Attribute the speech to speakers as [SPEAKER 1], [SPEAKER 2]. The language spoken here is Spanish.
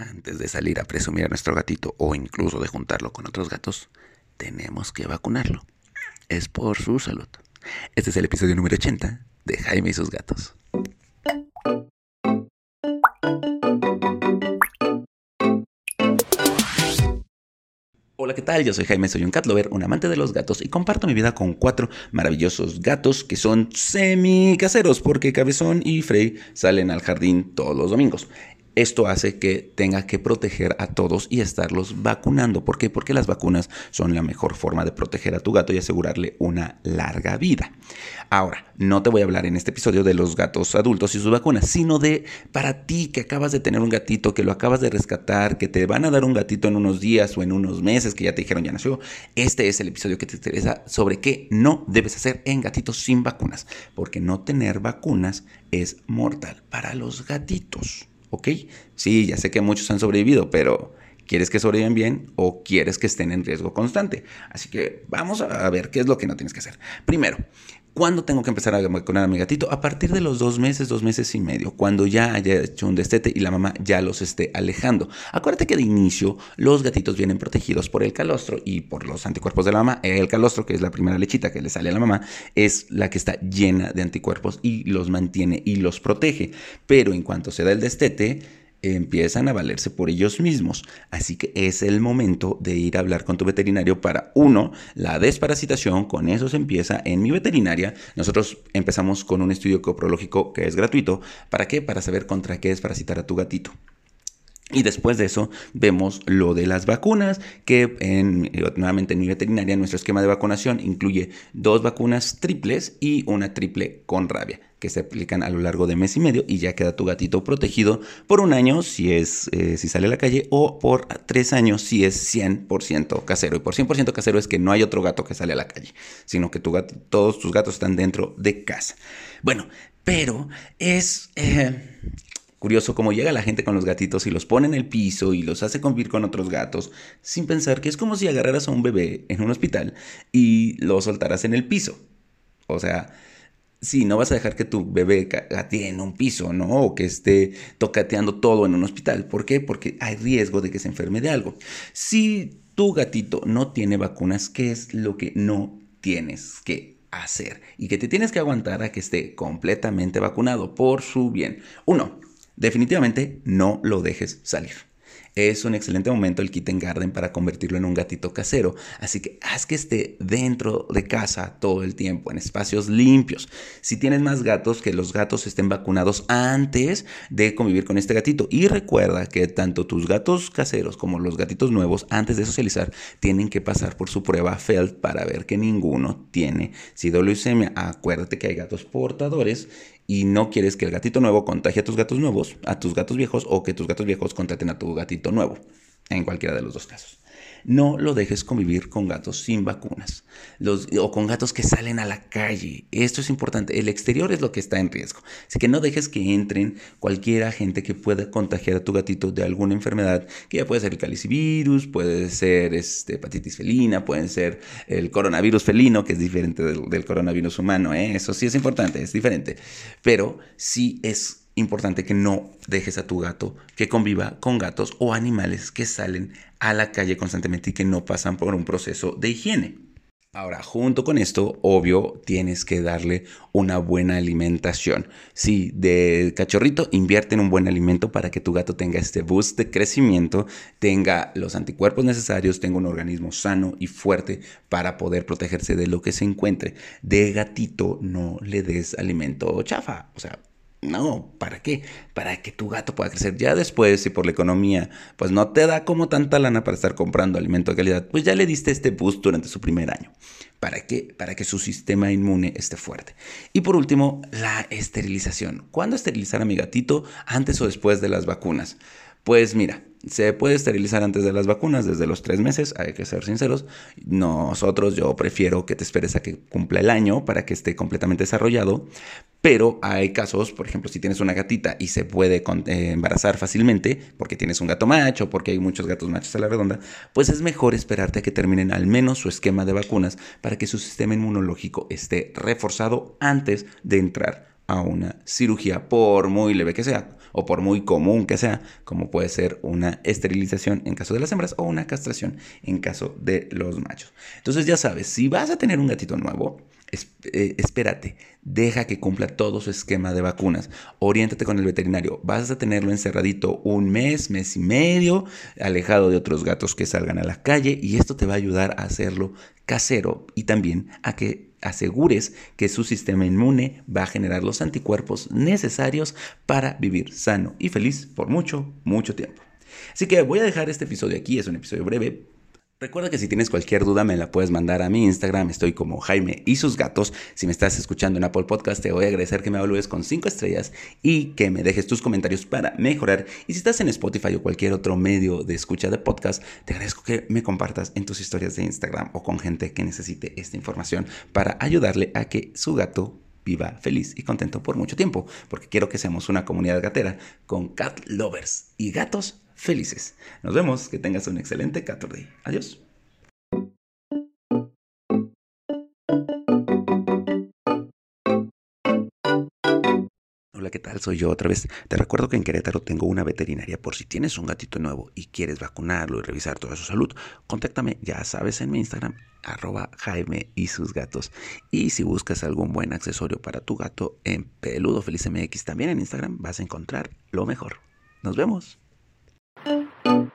[SPEAKER 1] Antes de salir a presumir a nuestro gatito o incluso de juntarlo con otros gatos, tenemos que vacunarlo. Es por su salud. Este es el episodio número 80 de Jaime y sus gatos. Hola, ¿qué tal? Yo soy Jaime, soy un cat lover, un amante de los gatos y comparto mi vida con cuatro maravillosos gatos que son semi caseros porque Cabezón y Frey salen al jardín todos los domingos. Esto hace que tenga que proteger a todos y estarlos vacunando. ¿Por qué? Porque las vacunas son la mejor forma de proteger a tu gato y asegurarle una larga vida. Ahora, no te voy a hablar en este episodio de los gatos adultos y sus vacunas, sino de para ti que acabas de tener un gatito, que lo acabas de rescatar, que te van a dar un gatito en unos días o en unos meses, que ya te dijeron ya nació. Este es el episodio que te interesa sobre qué no debes hacer en gatitos sin vacunas, porque no tener vacunas es mortal para los gatitos. ¿Ok? Sí, ya sé que muchos han sobrevivido, pero ¿quieres que sobrevivan bien o quieres que estén en riesgo constante? Así que vamos a ver qué es lo que no tienes que hacer. Primero, ¿Cuándo tengo que empezar a vacunar a mi gatito? A partir de los dos meses, dos meses y medio, cuando ya haya hecho un destete y la mamá ya los esté alejando. Acuérdate que de inicio los gatitos vienen protegidos por el calostro y por los anticuerpos de la mamá. El calostro, que es la primera lechita que le sale a la mamá, es la que está llena de anticuerpos y los mantiene y los protege. Pero en cuanto se da el destete, empiezan a valerse por ellos mismos. Así que es el momento de ir a hablar con tu veterinario para, uno, la desparasitación, con eso se empieza en mi veterinaria. Nosotros empezamos con un estudio coprológico que es gratuito. ¿Para qué? Para saber contra qué desparasitar a tu gatito. Y después de eso vemos lo de las vacunas, que en, nuevamente en mi veterinaria nuestro esquema de vacunación incluye dos vacunas triples y una triple con rabia que se aplican a lo largo de mes y medio y ya queda tu gatito protegido por un año si es eh, si sale a la calle o por tres años si es 100% casero. Y por 100% casero es que no hay otro gato que sale a la calle, sino que todos tus gatos están dentro de casa. Bueno, pero es... Eh, curioso cómo llega la gente con los gatitos y los pone en el piso y los hace convivir con otros gatos, sin pensar que es como si agarraras a un bebé en un hospital y lo soltaras en el piso. O sea, Sí, no vas a dejar que tu bebé gatee en un piso, ¿no? O que esté tocateando todo en un hospital. ¿Por qué? Porque hay riesgo de que se enferme de algo. Si tu gatito no tiene vacunas, ¿qué es lo que no tienes que hacer? Y que te tienes que aguantar a que esté completamente vacunado por su bien. Uno, definitivamente no lo dejes salir es un excelente momento el kitten garden para convertirlo en un gatito casero. Así que haz que esté dentro de casa todo el tiempo, en espacios limpios. Si tienes más gatos, que los gatos estén vacunados antes de convivir con este gatito. Y recuerda que tanto tus gatos caseros como los gatitos nuevos, antes de socializar, tienen que pasar por su prueba FELD para ver que ninguno tiene leucemia. Acuérdate que hay gatos portadores y no quieres que el gatito nuevo contagie a tus gatos nuevos, a tus gatos viejos o que tus gatos viejos contraten a tu gatito nuevo, en cualquiera de los dos casos. No lo dejes convivir con gatos sin vacunas o con gatos que salen a la calle. Esto es importante. El exterior es lo que está en riesgo. Así que no dejes que entren cualquier agente que pueda contagiar a tu gatito de alguna enfermedad, que ya puede ser el calicivirus, puede ser este, hepatitis felina, puede ser el coronavirus felino, que es diferente del, coronavirus humano. ¿eh? Eso sí es importante, es diferente. Pero sí es importante que no dejes a tu gato que conviva con gatos o animales que salen a la calle constantemente y que no pasan por un proceso de higiene. Ahora, junto con esto, obvio, tienes que darle una buena alimentación. Sí, de cachorrito, invierte en un buen alimento para que tu gato tenga este boost de crecimiento, tenga los anticuerpos necesarios, tenga un organismo sano y fuerte para poder protegerse de lo que se encuentre. De gatito, no le des alimento chafa. O sea, no, ¿para qué? Para que tu gato pueda crecer. Ya después, si por la economía, pues no te da como tanta lana para estar comprando alimento de calidad, pues ya le diste este boost durante su primer año. ¿Para qué? Para que su sistema inmune esté fuerte. Y por último, la esterilización. ¿Cuándo esterilizar a mi gatito? ¿Antes o después de las vacunas? Pues mira, se puede esterilizar antes de las vacunas, desde los tres meses, hay que ser sinceros. Nosotros, yo prefiero que te esperes a que cumpla el año para que esté completamente desarrollado, pero hay casos, por ejemplo, si tienes una gatita y se puede eh, embarazar fácilmente, porque tienes un gato macho, porque hay muchos gatos machos a la redonda, pues es mejor esperarte a que terminen al menos su esquema de vacunas para que su sistema inmunológico esté reforzado antes de entrar a una cirugía, por muy leve que sea, o por muy común que sea, como puede ser una esterilización en caso de las hembras o una castración en caso de los machos. Entonces ya sabes, si vas a tener un gatito nuevo, eh, espérate, deja que cumpla todo su esquema de vacunas, oriéntate con el veterinario, vas a tenerlo encerradito un mes, mes y medio, alejado de otros gatos que salgan a la calle y esto te va a ayudar a hacerlo casero y también a que asegures que su sistema inmune va a generar los anticuerpos necesarios para vivir sano y feliz por mucho, mucho tiempo. Así que voy a dejar este episodio aquí, es un episodio breve, Recuerda que si tienes cualquier duda me la puedes mandar a mi Instagram, estoy como Jaime y sus gatos. Si me estás escuchando en Apple Podcast te voy a agradecer que me evalúes con 5 estrellas y que me dejes tus comentarios para mejorar. Y si estás en Spotify o cualquier otro medio de escucha de podcast, te agradezco que me compartas en tus historias de Instagram o con gente que necesite esta información para ayudarle a que su gato viva feliz y contento por mucho tiempo, porque quiero que seamos una comunidad gatera con cat lovers y gatos felices. Nos vemos, que tengas un excelente 14 Adiós. Hola, ¿qué tal? Soy yo otra vez. Te recuerdo que en Querétaro tengo una veterinaria por si tienes un gatito nuevo y quieres vacunarlo y revisar toda su salud. Contáctame, ya sabes, en mi Instagram, arroba Jaime y sus gatos. Y si buscas algún buen accesorio para tu gato en Peludo Feliz también en Instagram vas a encontrar lo mejor. Nos vemos. thank you